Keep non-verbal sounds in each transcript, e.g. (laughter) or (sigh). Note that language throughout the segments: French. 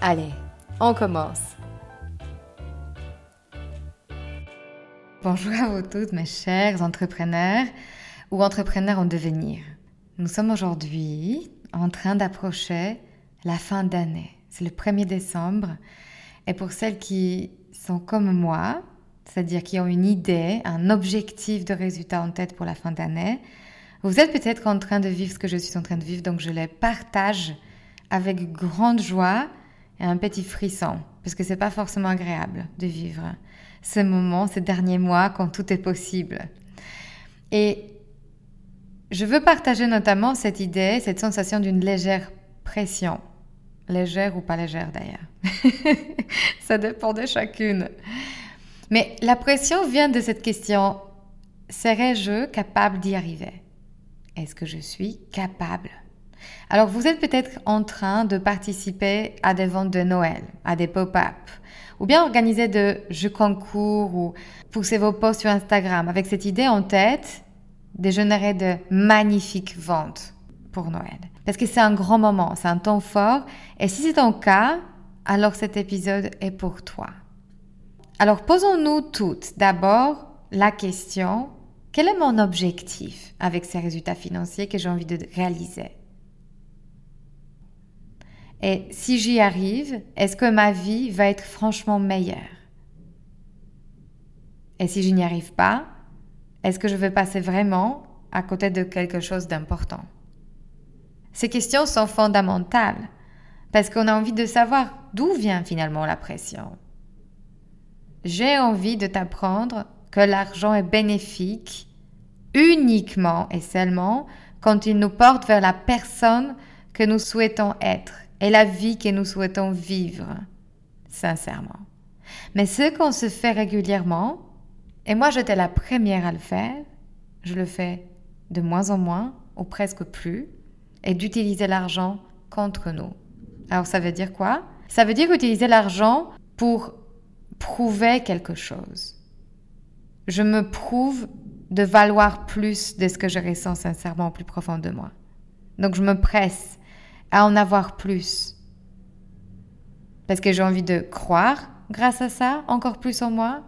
Allez, on commence. Bonjour à vous toutes, mes chers entrepreneurs ou entrepreneurs en devenir. Nous sommes aujourd'hui en train d'approcher la fin d'année. C'est le 1er décembre. Et pour celles qui sont comme moi, c'est-à-dire qui ont une idée, un objectif de résultat en tête pour la fin d'année, vous êtes peut-être en train de vivre ce que je suis en train de vivre, donc je les partage avec grande joie et un petit frisson, parce que c'est pas forcément agréable de vivre ce moment, ces derniers mois, quand tout est possible. Et je veux partager notamment cette idée, cette sensation d'une légère pression. Légère ou pas légère d'ailleurs. (laughs) Ça dépend de chacune. Mais la pression vient de cette question, serais-je capable d'y arriver? Est-ce que je suis capable? Alors vous êtes peut-être en train de participer à des ventes de Noël, à des pop-up, ou bien organiser de jeux concours ou pousser vos posts sur Instagram avec cette idée en tête de générer de magnifiques ventes pour Noël. Parce que c'est un grand moment, c'est un temps fort, et si c'est ton cas, alors cet épisode est pour toi. Alors posons-nous toutes d'abord la question, quel est mon objectif avec ces résultats financiers que j'ai envie de réaliser? Et si j'y arrive, est-ce que ma vie va être franchement meilleure? Et si je n'y arrive pas, est-ce que je vais passer vraiment à côté de quelque chose d'important? Ces questions sont fondamentales parce qu'on a envie de savoir d'où vient finalement la pression. J'ai envie de t'apprendre que l'argent est bénéfique uniquement et seulement quand il nous porte vers la personne que nous souhaitons être et la vie que nous souhaitons vivre, sincèrement. Mais ce qu'on se fait régulièrement, et moi j'étais la première à le faire, je le fais de moins en moins ou presque plus, et d'utiliser l'argent contre nous. Alors ça veut dire quoi? Ça veut dire utiliser l'argent pour prouver quelque chose. Je me prouve de valoir plus de ce que je ressens sincèrement au plus profond de moi. Donc je me presse à en avoir plus. Parce que j'ai envie de croire, grâce à ça, encore plus en moi.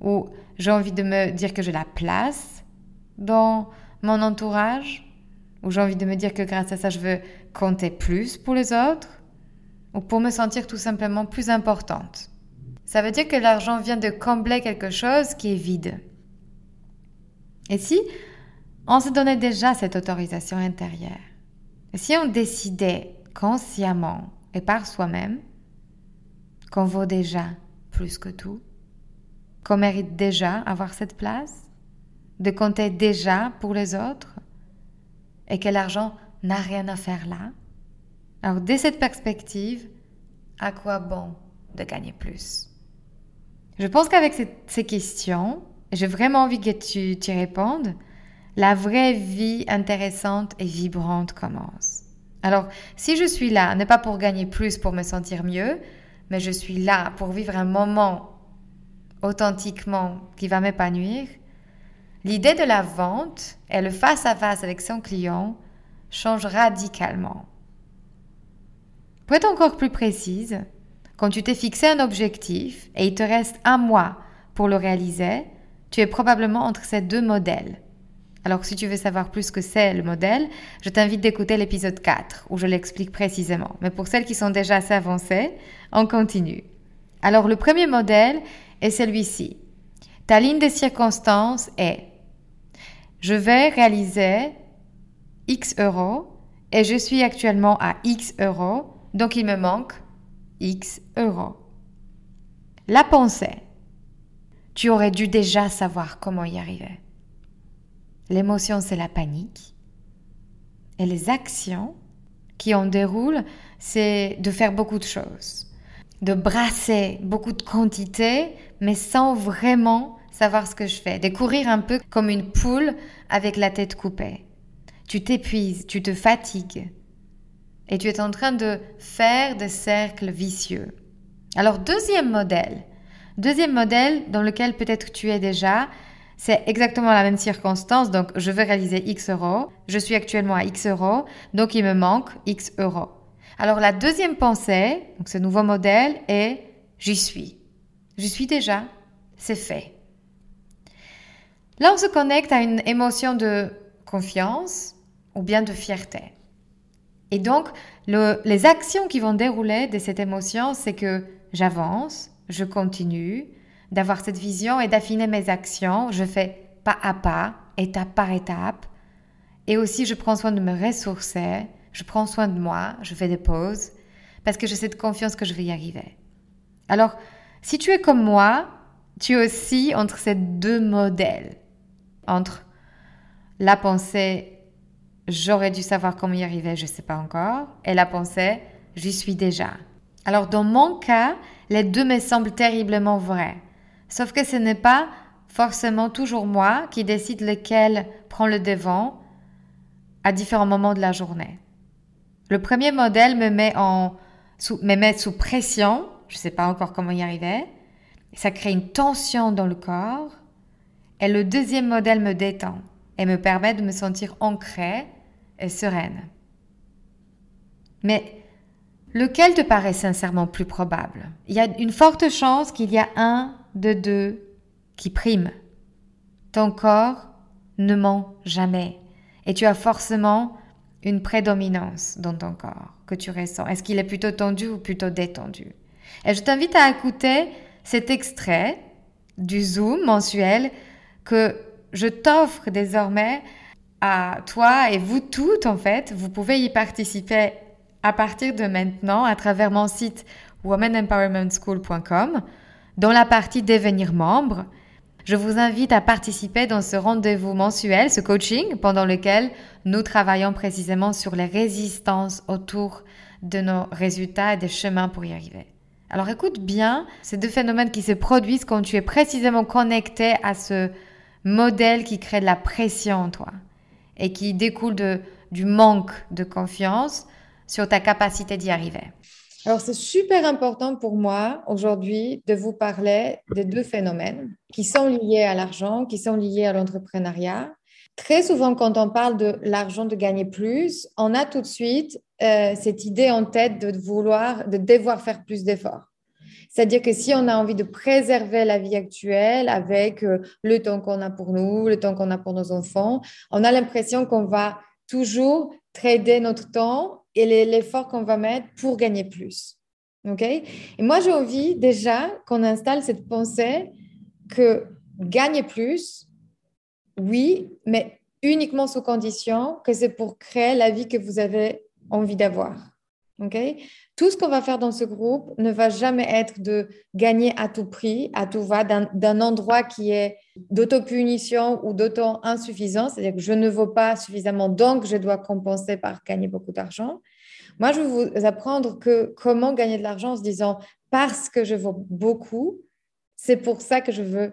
Ou j'ai envie de me dire que j'ai la place dans mon entourage. Ou j'ai envie de me dire que grâce à ça, je veux compter plus pour les autres. Ou pour me sentir tout simplement plus importante. Ça veut dire que l'argent vient de combler quelque chose qui est vide. Et si on se donnait déjà cette autorisation intérieure? Si on décidait consciemment et par soi-même qu'on vaut déjà plus que tout, qu'on mérite déjà avoir cette place, de compter déjà pour les autres, et que l'argent n'a rien à faire là, alors dès cette perspective, à quoi bon de gagner plus? Je pense qu'avec ces questions, j'ai vraiment envie que tu t'y répondes, la vraie vie intéressante et vibrante commence. Alors, si je suis là, n'est pas pour gagner plus, pour me sentir mieux, mais je suis là pour vivre un moment authentiquement qui va m'épanouir, l'idée de la vente et le face-à-face avec son client change radicalement. Pour être encore plus précise, quand tu t'es fixé un objectif et il te reste un mois pour le réaliser, tu es probablement entre ces deux modèles Alors si tu veux savoir plus que c'est le modèle, je t'invite d'écouter l'épisode 4 où je l'explique précisément. Mais pour celles qui sont déjà assez avancées, on continue. Alors le premier modèle est celui-ci. Ta ligne de circonstance est je vais réaliser X euros et je suis actuellement à X euros, donc il me manque X euros. La pensée. Tu aurais dû déjà savoir comment y arriver. L'émotion, c'est la panique. Et les actions qui en déroulent, c'est de faire beaucoup de choses. De brasser beaucoup de quantités, mais sans vraiment savoir ce que je fais. De courir un peu comme une poule avec la tête coupée. Tu t'épuises, tu te fatigues. Et tu es en train de faire des cercles vicieux. Alors, deuxième modèle. Deuxième modèle dans lequel peut-être tu es déjà, c'est exactement la même circonstance. Donc, je veux réaliser X euros. Je suis actuellement à X euros. Donc, il me manque X euros. Alors, la deuxième pensée, donc ce nouveau modèle, est j'y suis. J'y suis déjà. C'est fait. Là, on se connecte à une émotion de confiance ou bien de fierté. Et donc, les actions qui vont dérouler de cette émotion, c'est que j'avance, je continue, d'avoir cette vision et d'affiner mes actions. Je fais pas à pas, étape par étape. Et aussi, je prends soin de me ressourcer, je prends soin de moi, je fais des pauses, parce que j'ai cette confiance que je vais y arriver. Alors, si tu es comme moi, tu es aussi entre ces deux modèles, entre la pensée j'aurais dû savoir comment y arriver, je ne sais pas encore, et la pensée j'y suis déjà. Alors dans mon cas, les deux me semblent terriblement vrais. Sauf que ce n'est pas forcément toujours moi qui décide lequel prend le devant à différents moments de la journée. Le premier modèle me met, en, sous, me met sous pression, je ne sais pas encore comment y arriver, ça crée une tension dans le corps, et le deuxième modèle me détend et me permet de me sentir ancrée et sereine. Mais lequel te paraît sincèrement plus probable? Il y a une forte chance qu'il y a un de deux qui prime. Ton corps ne ment jamais et tu as forcément une prédominance dans ton corps que tu ressens. Est-ce qu'il est plutôt tendu ou plutôt détendu? Et je t'invite à écouter cet extrait du Zoom mensuel que je t'offre désormais à toi et vous toutes en fait. Vous pouvez y participer à partir de maintenant à travers mon site womanempowermentschool.com dans la partie devenir membre, je vous invite à participer dans ce rendez-vous mensuel, ce coaching, pendant lequel nous travaillons précisément sur les résistances autour de nos résultats et des chemins pour y arriver. Alors écoute bien ces deux phénomènes qui se produisent quand tu es précisément connecté à ce modèle qui crée de la pression en toi et qui découle du manque de confiance sur ta capacité d'y arriver. Alors, c'est super important pour moi aujourd'hui de vous parler des deux phénomènes qui sont liés à l'argent, qui sont liés à l'entrepreneuriat. Très souvent, quand on parle de l'argent de gagner plus, on a tout de suite euh, cette idée en tête de vouloir, de devoir faire plus d'efforts. C'est-à-dire que si on a envie de préserver la vie actuelle avec euh, le temps qu'on a pour nous, le temps qu'on a pour nos enfants, on a l'impression qu'on va toujours trader notre temps et l'effort qu'on va mettre pour gagner plus. OK? Et moi, j'ai envie déjà qu'on installe cette pensée que gagner plus, oui, mais uniquement sous condition que c'est pour créer la vie que vous avez envie d'avoir. OK? Tout ce qu'on va faire dans ce groupe ne va jamais être de gagner à tout prix, à tout va, d'un endroit qui est d'autopunition ou d'auto-insuffisance, c'est-à-dire que je ne vaux pas suffisamment, donc je dois compenser par gagner beaucoup d'argent. Moi, je vais vous apprendre que comment gagner de l'argent en se disant parce que je vaux beaucoup, c'est pour ça que je veux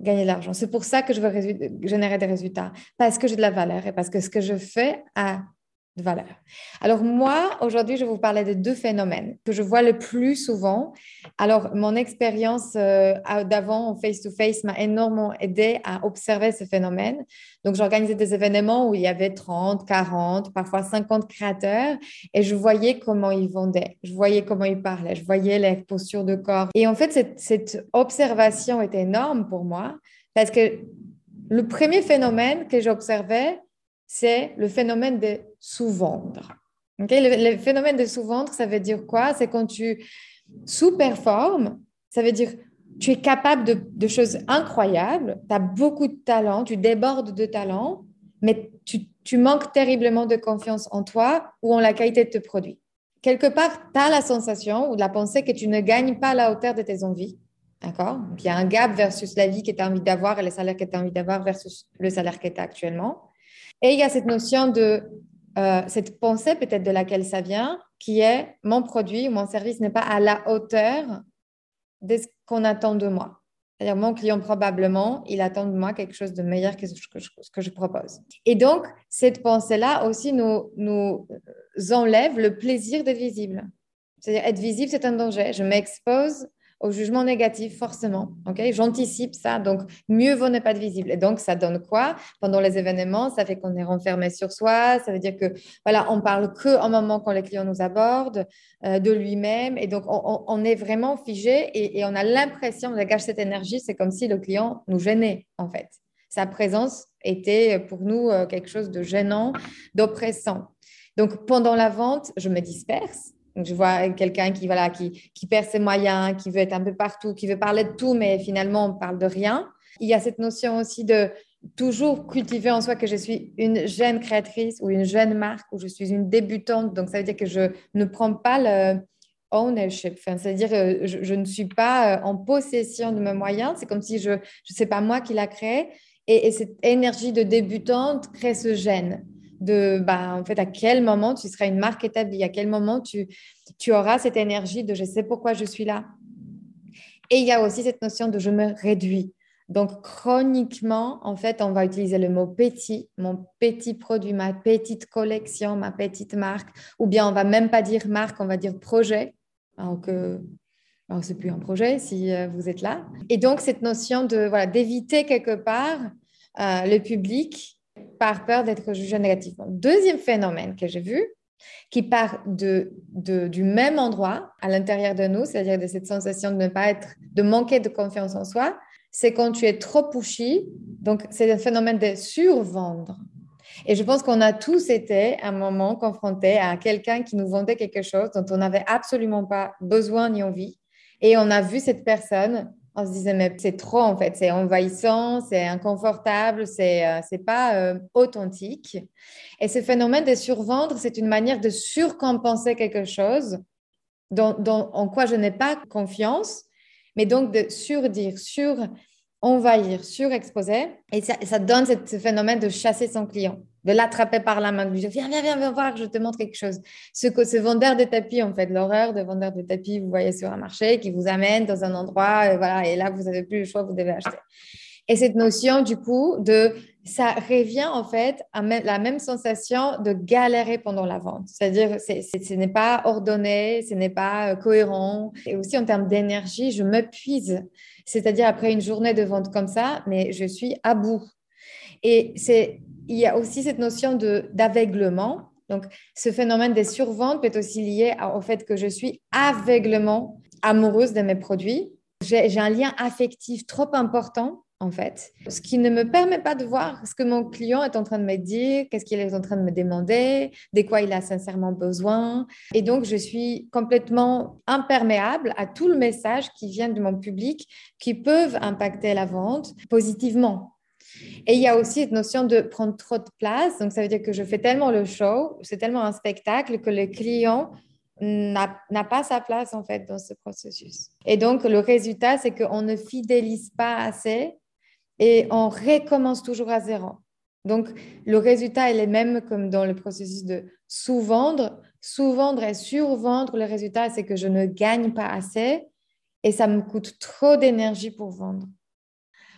gagner de l'argent. C'est pour ça que je veux générer des résultats, parce que j'ai de la valeur et parce que ce que je fais a valeur. Alors moi, aujourd'hui, je vais vous parler de deux phénomènes que je vois le plus souvent. Alors, mon expérience euh, d'avant en face-to-face m'a énormément aidé à observer ce phénomène. Donc, j'organisais des événements où il y avait 30, 40, parfois 50 créateurs et je voyais comment ils vendaient, je voyais comment ils parlaient, je voyais les postures de corps. Et en fait, cette, cette observation était énorme pour moi parce que Le premier phénomène que j'observais, c'est le phénomène de sous-vendre. le, phénomène de sous-vendre, ça veut dire quoi? C'est quand tu sous-performes, ça veut dire tu es capable de, choses incroyables, tu as beaucoup de talent, tu débordes de talent, mais tu, manques terriblement de confiance en toi ou en la qualité de tes produits. Quelque part, tu as la sensation ou la pensée que tu ne gagnes pas la hauteur de tes envies. D'accord? Il y a un gap versus la vie que tu as envie d'avoir et le salaire que tu as envie d'avoir versus le salaire que tu as actuellement. Et il y a cette notion de, euh, cette pensée peut-être de laquelle ça vient, qui est mon produit ou mon service n'est pas à la hauteur de ce qu'on attend de moi. C'est-à-dire, mon client, probablement, il attend de moi quelque chose de meilleur que ce que je, que je propose. Et donc, cette pensée-là aussi nous, nous enlève le plaisir d'être visible. C'est-à-dire, être visible, c'est un danger. Je m'expose au jugement négatif, forcément. Ok, J'anticipe ça, donc mieux vaut ne pas être visible. Et donc, ça donne quoi? Pendant les événements, ça fait qu'on est renfermé sur soi, ça veut dire que, voilà, on parle que en moment quand les clients nous abordent, euh, de lui-même, et donc on, est vraiment figé et, on a l'impression, on dégage cette énergie, c'est comme si le client nous gênait, en fait. Sa présence était pour nous euh, quelque chose de gênant, d'oppressant. Donc, pendant la vente, je me disperse je vois quelqu'un qui, voilà, qui, qui perd ses moyens, qui veut être un peu partout, qui veut parler de tout, mais finalement, on parle de rien. Il y a cette notion aussi de toujours cultiver en soi que je suis une jeune créatrice ou une jeune marque ou je suis une débutante. Donc, ça veut dire que je ne prends pas le ownership. C'est-à-dire que je, je, ne suis pas euh, en possession de mes moyens. C'est comme si je ne sais pas moi qui l'a créé. Et, cette énergie de débutante crée ce gène de bah, en fait à quel moment tu seras une marque établie, à quel moment tu, tu auras cette énergie de je sais pourquoi je suis là. Et il y a aussi cette notion de je me réduis. Donc chroniquement, en fait, on va utiliser le mot petit, mon petit produit, ma petite collection, ma petite marque, ou bien on va même pas dire marque, on va dire projet. Alors que alors, c'est plus un projet si euh, vous êtes là. Et donc cette notion de voilà d'éviter quelque part euh, le public par peur d'être jugé négativement. Deuxième phénomène que j'ai vu, qui part de, du même endroit à l'intérieur de nous, c'est-à-dire de cette sensation de ne pas être, de manquer de confiance en soi, c'est quand tu es trop pushy. Donc, c'est un phénomène de survendre. Et je pense qu'on a tous été à un moment confrontés à quelqu'un qui nous vendait quelque chose dont on n'avait absolument pas besoin ni envie. Et on a vu cette personne on se disait, mais c'est trop en fait, c'est envahissant, c'est inconfortable, c'est euh, pas euh, authentique. Et ce phénomène de survendre, c'est une manière de surcompenser quelque chose dont, en quoi je n'ai pas confiance, mais donc de surdire, sur envahir, surexposer. Et ça, ça donne ce phénomène de chasser son client de l'attraper par la main, de lui dire viens, viens, viens, viens voir, je te montre quelque chose. Ce, ce vendeur de tapis, en fait, l'horreur de vendeur de tapis, vous voyez sur un marché, qui vous amène dans un endroit, et voilà, et là, vous n'avez plus le choix, vous devez acheter. Et cette notion, du coup, de ça revient en fait à la même sensation de galérer pendant la vente. C'est-à-dire, ce n'est pas ordonné, ce n'est pas euh, cohérent. Et aussi en termes d'énergie, je m'épuise. C'est-à-dire, après une journée de vente comme ça, mais je suis à bout. Et c'est il y a aussi cette notion d'aveuglement. Donc, ce phénomène des surventes peut aussi lié au fait que je suis aveuglement amoureuse de mes produits. J'ai un lien affectif trop important, en fait, ce qui ne me permet pas de voir ce que mon client est en train de me dire, qu'est-ce qu'il est en train de me demander, de quoi il a sincèrement besoin. Et donc, je suis complètement imperméable à tout le message qui vient de mon public qui peuvent impacter la vente positivement. Et il y a aussi cette notion de prendre trop de place. Donc, ça veut dire que je fais tellement le show, c'est tellement un spectacle que le client n'a pas sa place en fait dans ce processus. Et donc, le résultat, c'est qu'on ne fidélise pas assez et on recommence toujours à zéro. Donc, le résultat, est même comme dans le processus de sous-vendre. Sous-vendre et survendre, le résultat, c'est que je ne gagne pas assez et ça me coûte trop d'énergie pour vendre.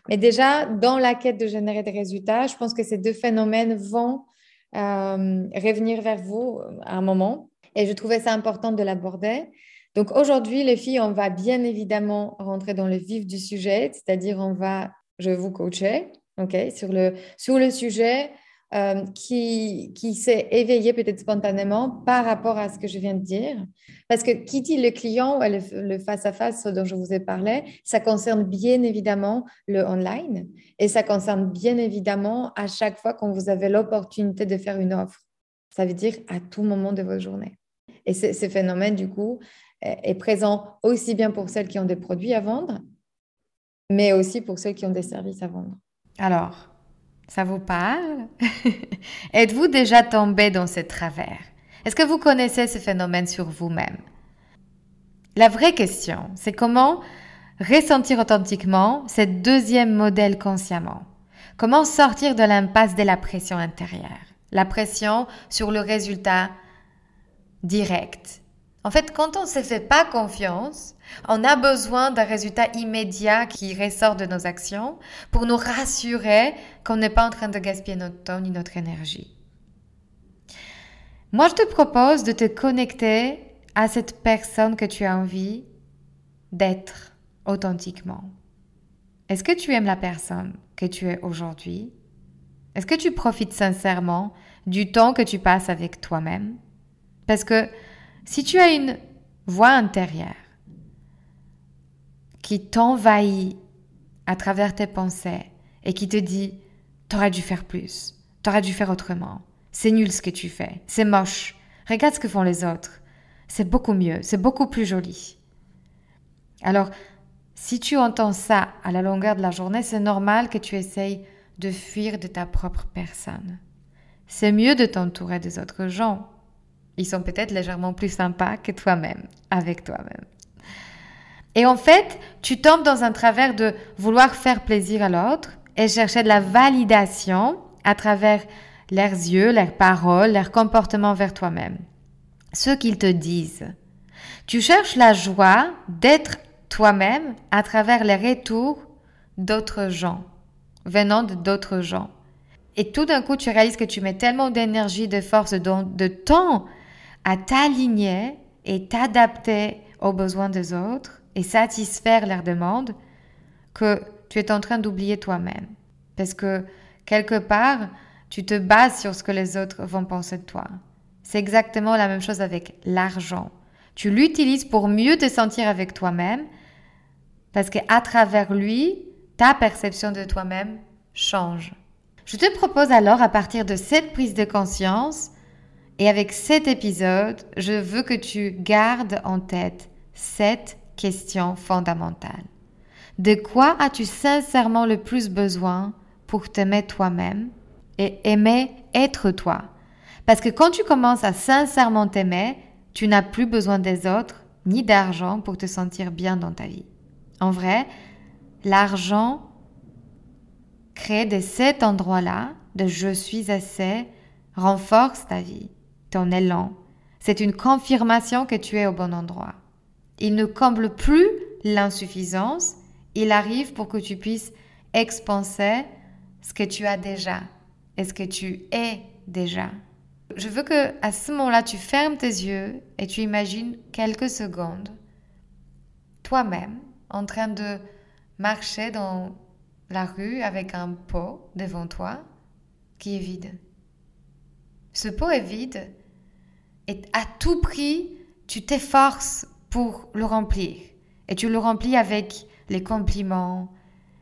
Mais déjà, dans la quête de générer des résultats, je pense que ces deux phénomènes vont euh, revenir vers vous à un moment. Et je trouvais ça important de l'aborder. Donc aujourd'hui, les filles, on va bien évidemment rentrer dans le vif du sujet, c'est-à-dire on va, je vais vous coacher, ok, sur le, sur le sujet euh, qui, qui s'est éveillé peut-être spontanément par rapport à ce que je viens de dire. Parce que qui dit le client, le face-à-face dont je vous ai parlé, ça concerne bien évidemment le online et ça concerne bien évidemment à chaque fois quand vous avez l'opportunité de faire une offre. Ça veut dire à tout moment de votre journée. Et ce phénomène, du coup, est présent aussi bien pour celles qui ont des produits à vendre, mais aussi pour ceux qui ont des services à vendre. Alors, ça vous parle? (laughs) Êtes-vous déjà tombé dans ce travers? Est-ce que vous connaissez ce phénomène sur vous-même? La vraie question, c'est comment ressentir authentiquement ce deuxième modèle consciemment? Comment sortir de l'impasse de la pression intérieure? La pression sur le résultat direct. En fait, quand on ne se fait pas confiance, on a besoin d'un résultat immédiat qui ressort de nos actions pour nous rassurer qu'on n'est pas en train de gaspiller notre temps ni notre énergie. Moi, je te propose de te connecter à cette personne que tu as envie d'être authentiquement. Est-ce que tu aimes la personne que tu es aujourd'hui? Est-ce que tu profites sincèrement du temps que tu passes avec toi-même? Parce que si tu as une voix intérieure qui t'envahit à travers tes pensées et qui te dit T'aurais dû faire plus, t'aurais dû faire autrement, c'est nul ce que tu fais, c'est moche, regarde ce que font les autres, c'est beaucoup mieux, c'est beaucoup plus joli. Alors, si tu entends ça à la longueur de la journée, c'est normal que tu essayes de fuir de ta propre personne. C'est mieux de t'entourer des autres gens. Ils sont peut-être légèrement plus sympas que toi-même, avec toi-même. Et en fait, tu tombes dans un travers de vouloir faire plaisir à l'autre et chercher de la validation à travers leurs yeux, leurs paroles, leurs comportements vers toi-même. Ce qu'ils te disent. Tu cherches la joie d'être toi-même à travers les retours d'autres gens, venant d'autres gens. Et tout d'un coup, tu réalises que tu mets tellement d'énergie, de force, de temps à t'aligner et t'adapter aux besoins des autres et satisfaire leurs demandes que tu es en train d'oublier toi-même. Parce que quelque part, tu te bases sur ce que les autres vont penser de toi. C'est exactement la même chose avec l'argent. Tu l'utilises pour mieux te sentir avec toi-même parce qu'à travers lui, ta perception de toi-même change. Je te propose alors à partir de cette prise de conscience et avec cet épisode, je veux que tu gardes en tête cette question fondamentale. De quoi as-tu sincèrement le plus besoin pour t'aimer toi-même et aimer être toi? Parce que quand tu commences à sincèrement t'aimer, tu n'as plus besoin des autres ni d'argent pour te sentir bien dans ta vie. En vrai, l'argent crée de cet endroit-là, de je suis assez, renforce ta vie, ton élan. C'est une confirmation que tu es au bon endroit. Il ne comble plus l'insuffisance, il arrive pour que tu puisses expanser ce que tu as déjà et ce que tu es déjà. Je veux que à ce moment-là, tu fermes tes yeux et tu imagines quelques secondes toi-même en train de marcher dans la rue avec un pot devant toi qui est vide. Ce pot est vide et à tout prix, tu t'efforces pour le remplir. Et tu le remplis avec les compliments,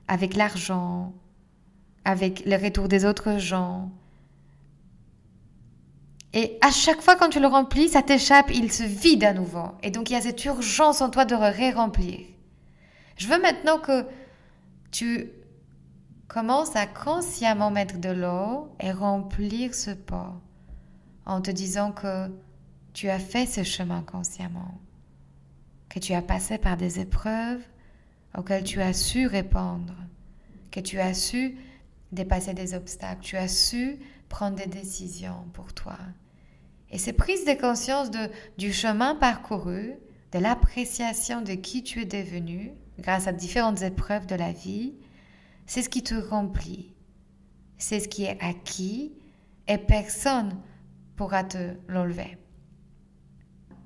avec l'argent, avec le retour des autres gens. Et à chaque fois quand tu le remplis, ça t'échappe, il se vide à nouveau. Et donc il y a cette urgence en toi de ré-remplir. Je veux maintenant que tu commences à consciemment mettre de l'eau et remplir ce pot en te disant que tu as fait ce chemin consciemment que tu as passé par des épreuves auxquelles tu as su répondre, que tu as su dépasser des obstacles, tu as su prendre des décisions pour toi. Et ces prises de conscience du chemin parcouru, de l'appréciation de qui tu es devenu grâce à différentes épreuves de la vie, c'est ce qui te remplit. C'est ce qui est acquis et personne pourra te l'enlever.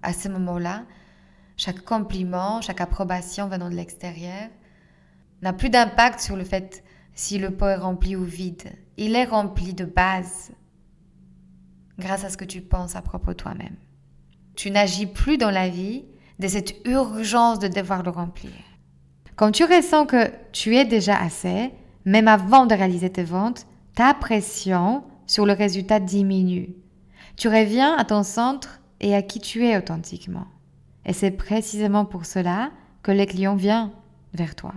À ce moment-là, chaque compliment, chaque approbation venant de l'extérieur n'a plus d'impact sur le fait si le pot est rempli ou vide. Il est rempli de base grâce à ce que tu penses à propos de toi-même. Tu n'agis plus dans la vie de cette urgence de devoir le remplir. Quand tu ressens que tu es déjà assez, même avant de réaliser tes ventes, ta pression sur le résultat diminue. Tu reviens à ton centre et à qui tu es authentiquement. Et c'est précisément pour cela que les clients viennent vers toi.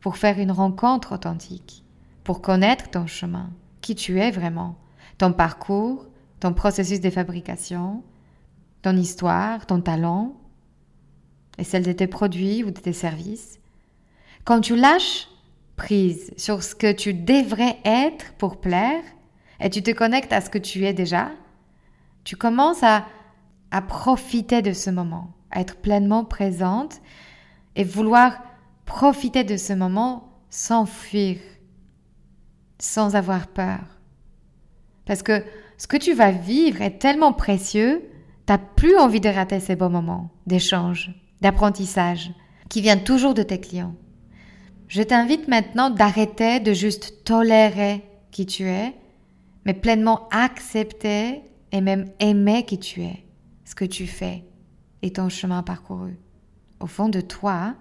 Pour faire une rencontre authentique, pour connaître ton chemin, qui tu es vraiment, ton parcours, ton processus de fabrication, ton histoire, ton talent, et celle de tes produits ou de tes services. Quand tu lâches prise sur ce que tu devrais être pour plaire, et tu te connectes à ce que tu es déjà, tu commences à, à profiter de ce moment, à être pleinement présente et vouloir profiter de ce moment sans fuir, sans avoir peur. Parce que ce que tu vas vivre est tellement précieux, tu n'as plus envie de rater ces beaux moments d'échange, d'apprentissage, qui viennent toujours de tes clients. Je t'invite maintenant d'arrêter de juste tolérer qui tu es, mais pleinement accepter et même aimer qui tu es, ce que tu fais et ton chemin parcouru. Au fond de toi,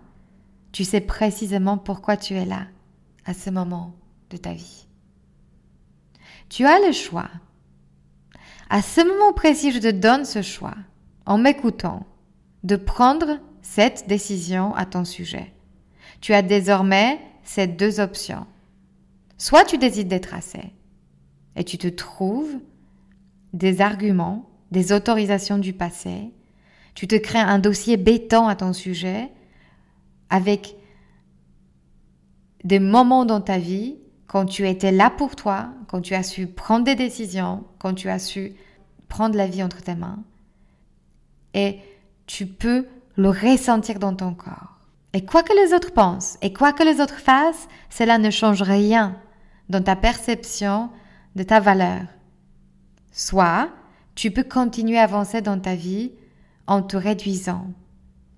tu sais précisément pourquoi tu es là, à ce moment de ta vie. Tu as le choix. À ce moment précis, je te donne ce choix, en m'écoutant, de prendre cette décision à ton sujet. Tu as désormais ces deux options. Soit tu décides d'être assez et tu te trouves des arguments, des autorisations du passé, tu te crées un dossier béton à ton sujet avec des moments dans ta vie quand tu étais là pour toi, quand tu as su prendre des décisions, quand tu as su prendre la vie entre tes mains. Et tu peux le ressentir dans ton corps. Et quoi que les autres pensent, et quoi que les autres fassent, cela ne change rien dans ta perception de ta valeur. Soit tu peux continuer à avancer dans ta vie en te réduisant,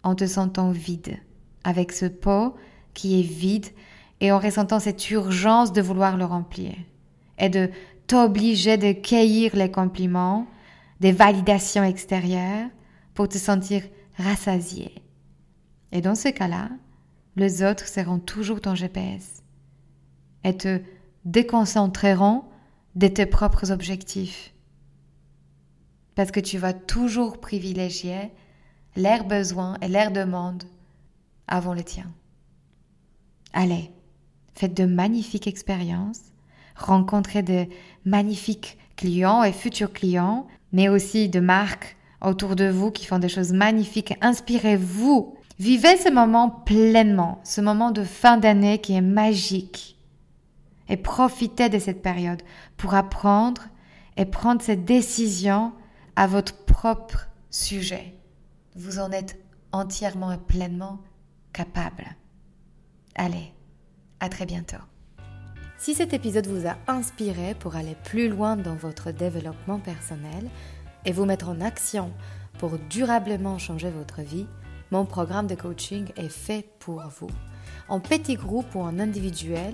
en te sentant vide, avec ce pot qui est vide et en ressentant cette urgence de vouloir le remplir et de t'obliger de cueillir les compliments, des validations extérieures pour te sentir rassasié. Et dans ce cas-là, les autres seront toujours ton GPS et te déconcentreront de tes propres objectifs. Parce que tu vas toujours privilégier leurs besoins et leurs demandes avant les tiens. Allez, faites de magnifiques expériences, rencontrez de magnifiques clients et futurs clients, mais aussi de marques autour de vous qui font des choses magnifiques. Inspirez-vous. Vivez ce moment pleinement, ce moment de fin d'année qui est magique. Et profitez de cette période pour apprendre et prendre cette décision à votre propre sujet. Vous en êtes entièrement et pleinement capable. Allez, à très bientôt. Si cet épisode vous a inspiré pour aller plus loin dans votre développement personnel, et vous mettre en action pour durablement changer votre vie, mon programme de coaching est fait pour vous. En petit groupe ou en individuel,